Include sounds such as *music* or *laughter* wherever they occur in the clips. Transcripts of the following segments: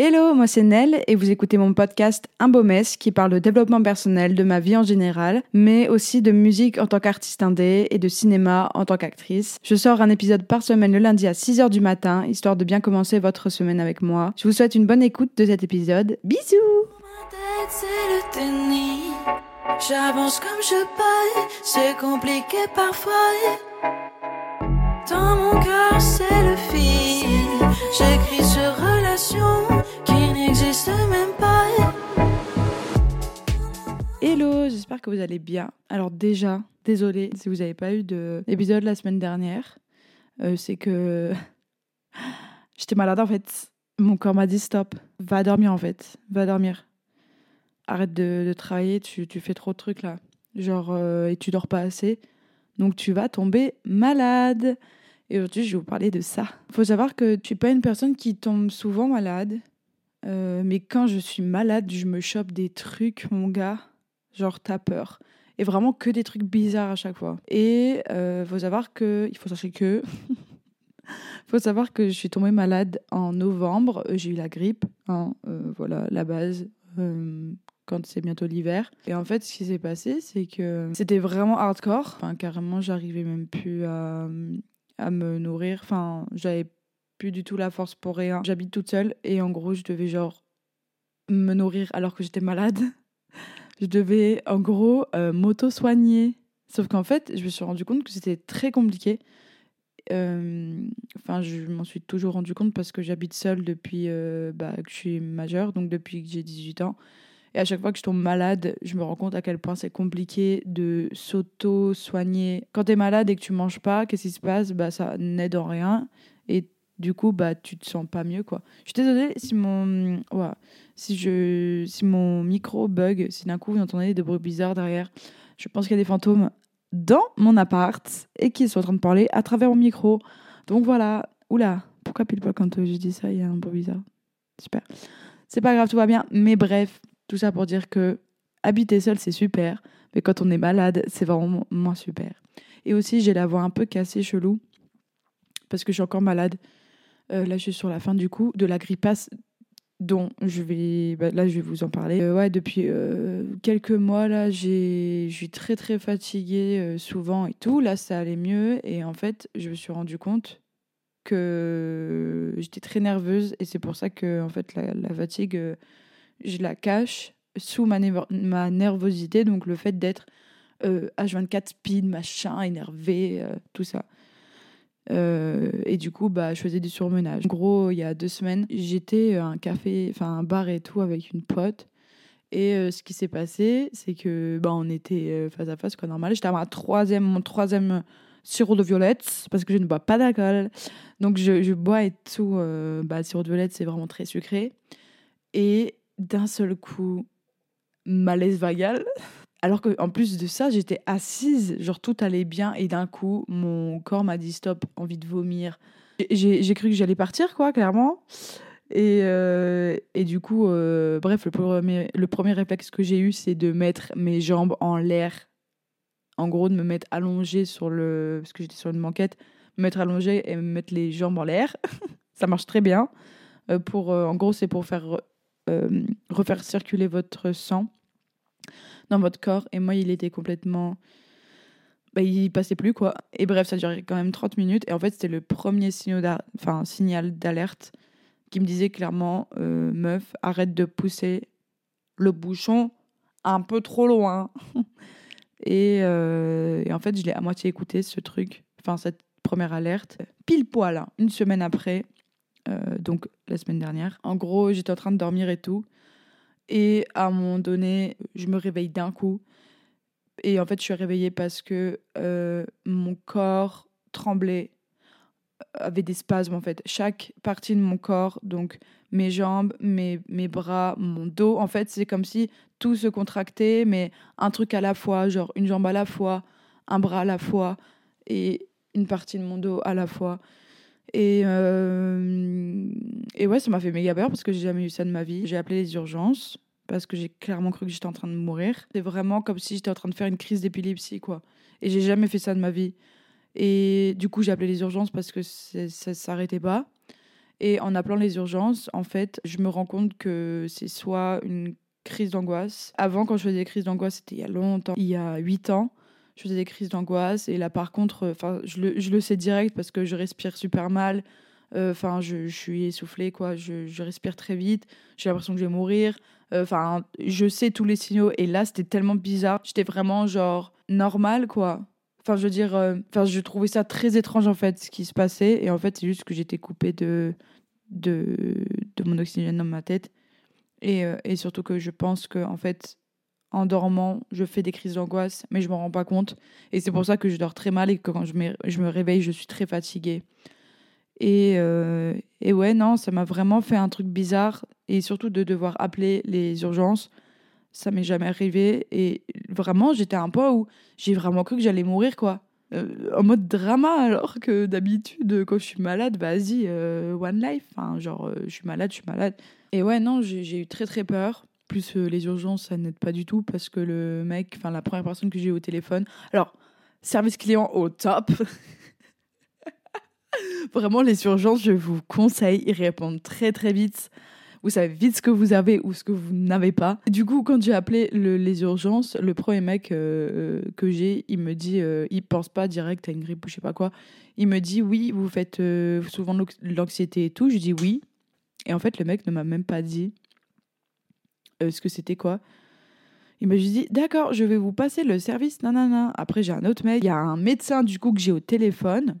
Hello, moi c'est Nell et vous écoutez mon podcast Un beau mess qui parle de développement personnel, de ma vie en général, mais aussi de musique en tant qu'artiste indé et de cinéma en tant qu'actrice. Je sors un épisode par semaine le lundi à 6h du matin, histoire de bien commencer votre semaine avec moi. Je vous souhaite une bonne écoute de cet épisode. Bisous J'avance comme je peux, c'est compliqué parfois. Dans mon cœur, c'est le fil. Vous allez bien. Alors déjà, désolé si vous n'avez pas eu d'épisode la semaine dernière. Euh, c'est que *laughs* j'étais malade en fait. Mon corps m'a dit stop, va dormir en fait, va dormir. Arrête de, travailler, tu, fais trop de trucs là. Genre, euh, et tu dors pas assez. Donc tu vas tomber malade. Et aujourd'hui, je vais vous parler de ça. Faut savoir que je suis pas une personne qui tombe souvent malade. Euh, mais quand je suis malade, je me chope des trucs, mon gars. Genre, t'as peur. Et vraiment que des trucs bizarres à chaque fois. Et euh, faut savoir que. Il faut savoir que. *laughs* faut savoir que je suis tombée malade en novembre. J'ai eu la grippe. Hein, euh, voilà, la base. quand c'est bientôt l'hiver. Et en fait, ce qui s'est passé, c'est que c'était vraiment hardcore. Enfin, carrément, j'arrivais même plus à, à me nourrir. Enfin, j'avais plus du tout la force pour rien. J'habite toute seule et en gros, je devais genre me nourrir alors que j'étais malade. *laughs* je devais en gros euh, m'auto-soigner. Sauf qu'en fait, je me suis rendu compte que c'était très compliqué. Euh, enfin, je m'en suis toujours rendu compte parce que j'habite seule depuis euh, bah, que je suis majeure, donc depuis que j'ai 18 ans. Et à chaque fois que je tombe malade, je me rends compte à quel point c'est compliqué de s'auto-soigner. Quand tu es malade et que tu manges pas, qu'est-ce qui se passe? Bah, Ça n'aide en rien. Et du coup, bah, tu te sens pas mieux. quoi. Je suis désolée si mon, si je, si mon micro bug, si d'un coup vous entendez des bruits bizarres derrière. Je pense qu'il y a des fantômes dans mon appart et qui sont en train de parler à travers mon micro. Donc voilà. Oula, pourquoi pile poil quand je dis ça, il y a un bruit bizarre Super. C'est pas grave, tout va bien. Mais bref, tout ça pour dire que habiter seul, c'est super, mais quand on est malade, c'est vraiment moins super. Et aussi, j'ai la voix un peu cassée, chelou, parce que je suis encore malade. Euh, là, je suis sur la fin du coup de la grippasse dont je vais bah, là je vais vous en parler. Euh, ouais depuis euh, quelques mois là j'ai je suis très très fatiguée souvent et tout. Là ça allait mieux et en fait je me suis rendu compte que j'étais très nerveuse et c'est pour ça que en fait la, fatigue je la cache sous ma, nervosité, donc le fait d'être euh, H24 speed, machin, énervé, tout ça. Euh, et du coup, bah, je faisais du surmenage. En gros, il y a deux semaines, j'étais à un café, enfin un bar et tout avec une pote. Et ce qui s'est passé, c'est que bah, on était face à face, quoi, normal. J'étais à ma troisième, mon troisième sirop de violette, parce que je ne bois pas d'alcool. Donc je, je, bois et tout. bah, sirop de violette, c'est vraiment très sucré. Et d'un seul coup, malaise vagal. *laughs* Alors qu'en plus de ça, j'étais assise, genre tout allait bien, et d'un coup, mon corps m'a dit stop, envie de vomir. J'ai cru que j'allais partir, quoi, clairement. Et, euh, et du coup, euh, bref, le premier, le premier réflexe que j'ai eu, c'est de mettre mes jambes en l'air. En gros, de me mettre allongée sur le. Parce que j'étais sur une banquette, me mettre allongée et me mettre les jambes en l'air. *laughs* ça marche très bien. Euh, pour, en gros, c'est pour faire refaire circuler votre sang dans votre corps. Et moi, il était complètement. Bah, il passait plus, quoi. Et bref, ça durait quand même 30 minutes. Et en fait, c'était le premier signal d'alerte qui me disait clairement euh, Meuf, arrête de pousser le bouchon un peu trop loin. *laughs* Euh, et, en fait, je l'ai à moitié écouté, ce truc. Enfin, cette première alerte. Pile poil, hein, une semaine après, euh, donc la semaine dernière. En gros, j'étais en train de dormir et tout. Et à un moment donné, je me réveille d'un coup. Et en fait, je suis réveillée parce que euh, mon corps tremblait, avait des spasmes en fait. Chaque partie de mon corps, donc mes jambes, mes, mes bras, mon dos, en fait, c'est comme si tout se contractait, mais un truc à la fois, genre une jambe à la fois, un bras à la fois et une partie de mon dos à la fois. Et, euh, et ouais, ça m'a fait méga peur parce que j'ai jamais eu ça de ma vie. J'ai appelé les urgences parce que j'ai clairement cru que j'étais en train de mourir. C'est vraiment comme si j'étais en train de faire une crise d'épilepsie, quoi. Et j'ai jamais fait ça de ma vie. Et du coup, j'ai appelé les urgences parce que ça s'arrêtait pas. Et en appelant les urgences, en fait, je me rends compte que c'est soit une crise d'angoisse. Avant, quand je faisais des crises d'angoisse, c'était il y a longtemps, il y a 8 ans, je faisais des crises d'angoisse. Et là, par contre, enfin, je le, je le sais direct parce que je respire super mal. Enfin, je, je, suis essoufflée, quoi. Je, je respire très vite. J'ai l'impression que je vais mourir. Enfin, je sais tous les signaux. Et là, c'était tellement bizarre. J'étais vraiment genre normal, quoi. Enfin, je veux dire, enfin, je trouvais ça très étrange en fait ce qui se passait. Et en fait, c'est juste que j'étais coupée de, de, de mon oxygène dans ma tête. Et, et surtout que je pense que en fait, en dormant, je fais des crises d'angoisse, mais je m'en rends pas compte. Et c'est pour ça que je dors très mal et que quand je me, je me réveille, je suis très fatiguée. Et, euh, et ouais, non, ça m'a vraiment fait un truc bizarre. Et surtout de devoir appeler les urgences, ça m'est jamais arrivé. Et vraiment, j'étais un peu où j'ai vraiment cru que j'allais mourir, quoi. Euh, en mode drama, alors que d'habitude, quand je suis malade, vas-y, euh, one life. Enfin, genre, je suis malade, je suis malade. Et ouais, non, j'ai eu très très peur. Plus les urgences, ça n'aide pas du tout parce que le mec, enfin, la première personne que j'ai eu au téléphone. Alors, service client au top. *laughs* Vraiment, les urgences, je vous conseille, ils répondent très très vite. Vous savez vite ce que vous avez ou ce que vous n'avez pas. Du coup, quand j'ai appelé le, les urgences, le premier mec euh, que j'ai, il me dit, euh, il pense pas direct à une grippe ou je sais pas quoi. Il me dit, oui, vous faites euh, souvent l'anxiété et tout. Je dis oui. Et en fait, le mec ne m'a même pas dit ce que c'était quoi? Il m'a juste dit, d'accord, je vais vous passer le service, nanana. Après, j'ai un autre mec, il y a un médecin du coup que j'ai au téléphone.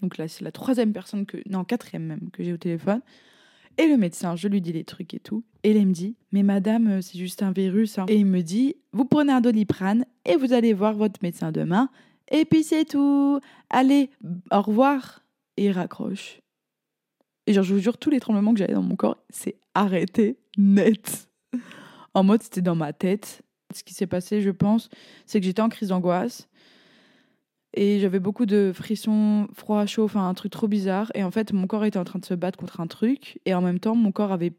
Donc là, c'est la troisième personne que. Non, quatrième même que j'ai au téléphone. Et le médecin, je lui dis les trucs et tout. Et il me dit Mais madame, euh, c'est juste un virus. Hein. Et il me dit Vous prenez un doliprane et vous allez voir votre médecin demain. Et puis c'est tout. Allez, au revoir. Et il raccroche. Et genre, je vous jure, tous les tremblements que j'avais dans mon corps, c'est arrêté net. En mode, c'était dans ma tête. Ce qui s'est passé, je pense, c'est que j'étais en crise d'angoisse. Et j'avais beaucoup de frissons, froid, chaud, enfin un truc trop bizarre. Et en fait, mon corps était en train de se battre contre un truc. Et en même temps, mon corps avait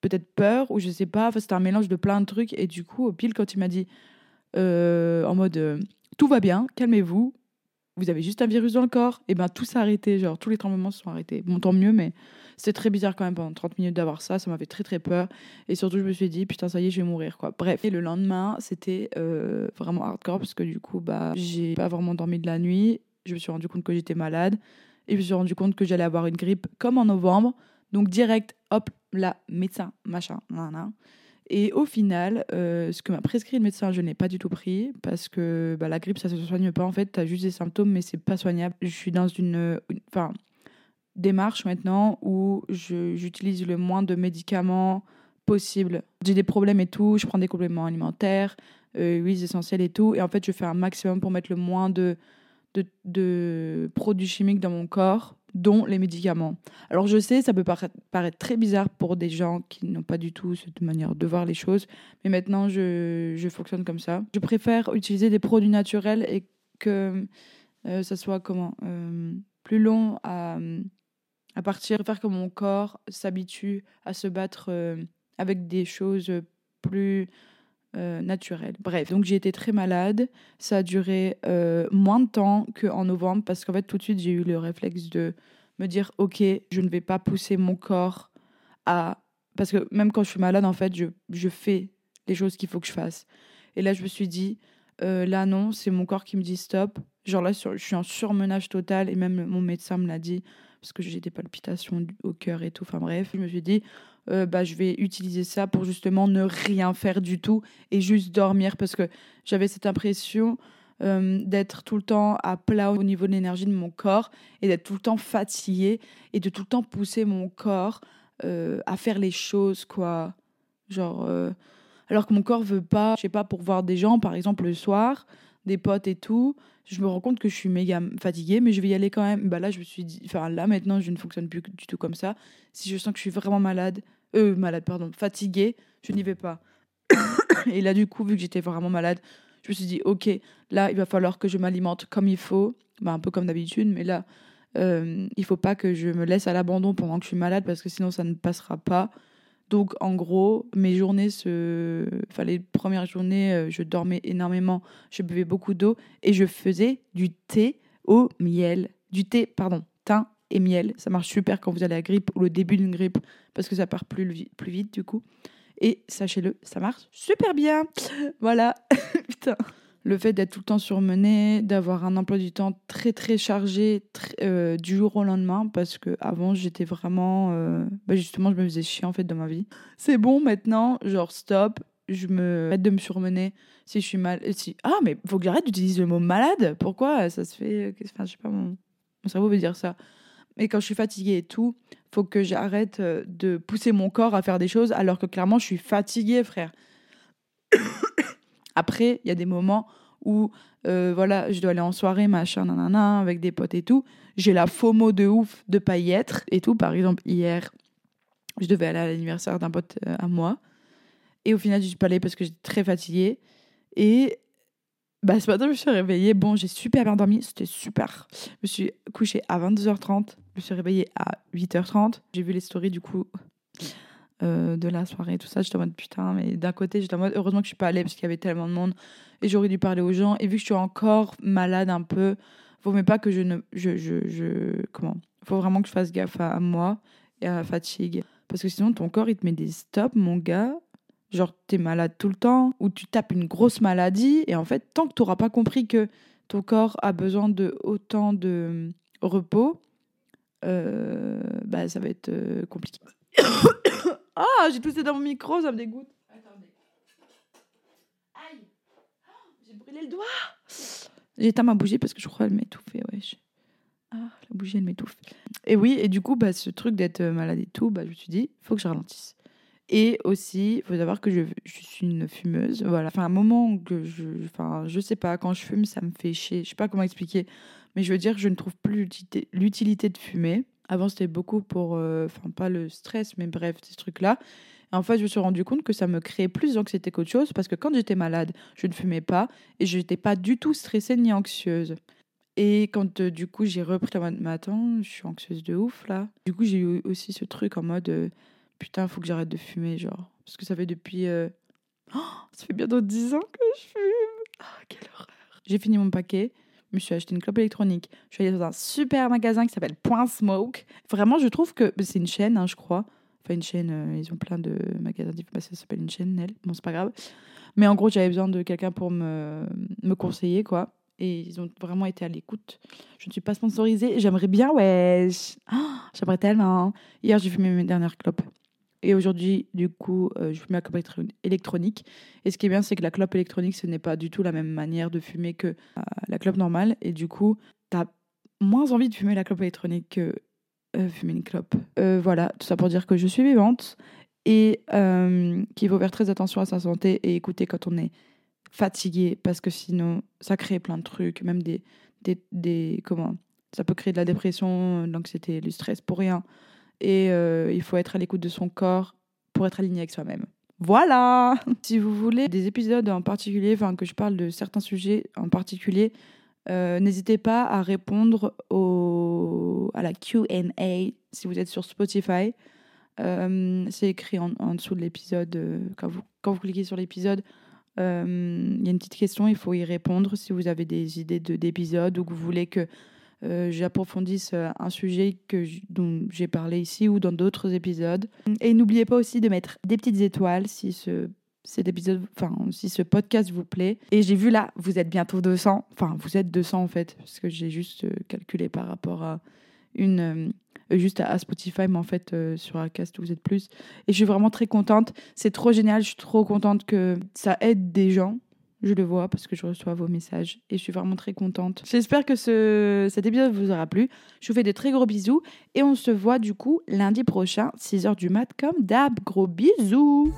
peut-être peur, ou je sais pas. Enfin, c'était un mélange de plein de trucs. Et du coup, au pile, quand il m'a dit, euh, en mode, euh, tout va bien, calmez-vous, vous avez juste un virus dans le corps, et ben tout s'est arrêté. Genre, tous les tremblements se sont arrêtés. Bon, tant mieux, mais c'était très bizarre quand même pendant 30 minutes d'avoir ça. Ça m'avait très très peur. Et surtout, je me suis dit, putain, ça y est, je vais mourir, quoi. Bref. Et le lendemain, c'était euh, vraiment hardcore parce que du coup, bah, j'ai pas vraiment dormi de la nuit. Je me suis rendu compte que j'étais malade. Et je me suis rendu compte que j'allais avoir une grippe comme en novembre. Donc, direct, hop, là, médecin, machin, nan, Et au final, euh, ce que m'a prescrit le médecin, je n'ai pas du tout pris parce que bah, la grippe, ça se soigne pas. En fait, tu as juste des symptômes, mais c'est pas soignable. Je suis dans une. Enfin, démarche maintenant où j'utilise le moins de médicaments possible. J'ai des problèmes et tout, je prends des compléments alimentaires, euh, huiles essentielles et tout, et en fait je fais un maximum pour mettre le moins de, produits chimiques dans mon corps, dont les médicaments. Alors je sais, ça peut paraître, très bizarre pour des gens qui n'ont pas du tout cette manière de voir les choses, mais maintenant je, je fonctionne comme ça. Je préfère utiliser des produits naturels et que euh, ça soit comment euh, plus long à à partir de faire que mon corps s'habitue à se battre euh, avec des choses plus euh, naturelles. Bref, donc j'ai été très malade. Ça a duré euh, moins de temps qu'en novembre parce qu'en fait tout de suite j'ai eu le réflexe de me dire ok, je ne vais pas pousser mon corps à... Parce que même quand je suis malade, en fait, je, je fais les choses qu'il faut que je fasse. Et là, je me suis dit, là non, c'est mon corps qui me dit stop. Genre là, je suis en surmenage total et même mon médecin me l'a dit parce que j'ai des palpitations au cœur et tout. Enfin bref, je me suis dit, euh, bah, je vais utiliser ça pour justement ne rien faire du tout et juste dormir parce que j'avais cette impression euh, d'être tout le temps à plat au niveau de l'énergie de mon corps et d'être tout le temps fatiguée et de tout le temps pousser mon corps euh, à faire les choses, quoi. Genre, alors que mon corps veut pas, je sais pas, pour voir des gens, par exemple, le soir, des potes et tout, je me rends compte que je suis méga fatiguée, mais je vais y aller quand même. Bah là, je me suis dit, enfin là maintenant, je ne fonctionne plus du tout comme ça. Si je sens que je suis vraiment malade, euh, malade, pardon, fatiguée, je n'y vais pas. *coughs* et là, du coup, vu que j'étais vraiment malade, je me suis dit, ok, là, il va falloir que je m'alimente comme il faut, bah, un peu comme d'habitude, mais là, euh, il faut pas que je me laisse à l'abandon pendant que je suis malade parce que sinon, ça ne passera pas. Donc, en gros, mes journées, se... enfin, les premières journées, euh, je dormais énormément, je buvais beaucoup d'eau et je faisais du thé au miel. Du thé, pardon, thym et miel. Ça marche super quand vous avez la grippe ou le début d'une grippe parce que ça part plus, plus vite du coup. Et sachez-le, ça marche super bien. *laughs* Voilà. *laughs* Putain. Le fait d'être tout le temps surmené, d'avoir un emploi du temps très très chargé euh, du jour au lendemain, parce que avant j'étais vraiment, euh, bah, justement, je me faisais chier en fait dans ma vie. C'est bon maintenant, genre stop, je me arrête de me surmener si je suis mal. Si ah mais faut que j'arrête d'utiliser le mot malade. Pourquoi ça se fait Enfin je sais pas mon, mon cerveau veut dire ça. Mais quand je suis fatiguée et tout, faut que j'arrête euh, de pousser mon corps à faire des choses alors que clairement je suis fatiguée, frère. Après, il y a des moments où euh, voilà, je dois aller en soirée, machin, nanana, avec des potes et tout. J'ai la FOMO de ouf de pas y être et tout. Par exemple, hier, je devais aller à l'anniversaire d'un pote euh, à moi. Et au final, je suis pas allée parce que j'étais très fatiguée. Et bah, ce matin, je me suis réveillée. Bon, j'ai super bien dormi. C'était super. Je me suis couchée à 22h30. Je me suis réveillée à 8h30. J'ai vu les stories du coup euh, de la soirée, tout ça. J'étais en mode putain, mais d'un côté, j'étais en mode heureusement que je suis pas allée parce qu'il y avait tellement de monde et j'aurais dû parler aux gens. Et vu que je suis encore malade un peu, vaut mieux pas que je ne. Je, je, je, comment Faut vraiment que je fasse gaffe à, moi et à la fatigue. Parce que sinon, ton corps, il te met des stops, mon gars. Genre, t'es malade tout le temps, ou tu tapes une grosse maladie, et en fait, tant que t'auras pas compris que ton corps a besoin de autant de repos, euh, bah, ça va être euh, compliqué. Ah, j'ai toussé dans mon micro, ça me dégoûte. Attendez. Aïe J'ai brûlé le doigt J'éteins ma bougie parce que je crois qu'elle m'étouffait, ouais. Ah, la bougie, elle m'étouffe. Et oui, et du coup, bah, ce truc d'être malade et tout, bah, je me suis dit, il faut que je ralentisse. Et aussi, il faut savoir que je, je, suis une fumeuse. Voilà. Enfin, un moment que je. Enfin, je sais pas, quand je fume, ça me fait chier. Je sais pas comment expliquer. Mais je veux dire que je ne trouve plus l'utilité de fumer. Avant, c'était beaucoup pour. Euh, enfin, pas le stress, mais bref, ces trucs-là. En fait, je me suis rendu compte que ça me créait plus d'anxiété qu'autre chose parce que quand j'étais malade, je ne fumais pas et je n'étais pas du tout stressée ni anxieuse. Et quand euh, du coup j'ai repris la mode, mais attends, je suis anxieuse de ouf là. Du coup, j'ai eu aussi ce truc en mode euh, putain, faut que j'arrête de fumer, genre. Parce que ça fait depuis. Oh, *gasps* ça fait bientôt 10 ans que je fume. Oh, quelle horreur. J'ai fini mon paquet je me suis acheté une clope électronique. Je suis allée dans un super magasin qui s'appelle Point Smoke. Vraiment, je trouve que c'est une chaîne, hein, je crois. Enfin, une chaîne, euh, ils ont plein de magasins bah, ça s'appelle une chaîne, elle. Bon, c'est pas grave. Mais en gros, j'avais besoin de quelqu'un pour me, me conseiller, quoi. Et ils ont vraiment été à l'écoute. Je ne suis pas sponsorisée. J'aimerais bien, ouais. Oh, J'aimerais tellement. Hier, j'ai fumé mes dernières clopes. Et aujourd'hui, du coup, euh, je fume la clope électronique. Et ce qui est bien, c'est que la clope électronique, ce n'est pas du tout la même manière de fumer que euh, la clope normale. Et du coup, tu as moins envie de fumer la clope électronique que euh, fumer une clope. voilà, tout ça pour dire que je suis vivante et qu'il faut faire très attention à sa santé et écouter quand on est fatigué parce que sinon, ça crée plein de trucs, même des. des, des comment Ça peut créer de la dépression, de l'anxiété, du stress pour rien et euh, il faut être à l'écoute de son corps pour être aligné avec soi-même. Voilà *laughs* Si vous voulez des épisodes en particulier, enfin que je parle de certains sujets en particulier, euh, n'hésitez pas à répondre à la Q&A si vous êtes sur Spotify. Euh, c'est écrit en, dessous de l'épisode. quand, vous, cliquez sur l'épisode, il y a une petite question, il faut y répondre si vous avez des idées d'épisodes ou que vous voulez que j'approfondisse euh, un sujet que dont j'ai parlé ici ou dans d'autres épisodes. Et n'oubliez pas aussi de mettre des petites étoiles si ce cet épisode, enfin, si ce podcast vous plaît. Et j'ai vu là, vous êtes bientôt 200. Enfin, vous êtes 200 en fait, parce que j'ai juste euh, calculé par rapport à une. juste à Spotify, mais en fait, sur Acast, vous êtes plus. Et je suis vraiment très contente. C'est trop génial. Je suis trop contente que ça aide des gens je le vois parce que je reçois vos messages et je suis vraiment très contente. J'espère que ce, cet épisode vous aura plu. Je vous fais de très gros bisous et on se voit du coup lundi prochain, 6h du mat comme d'hab. Gros bisous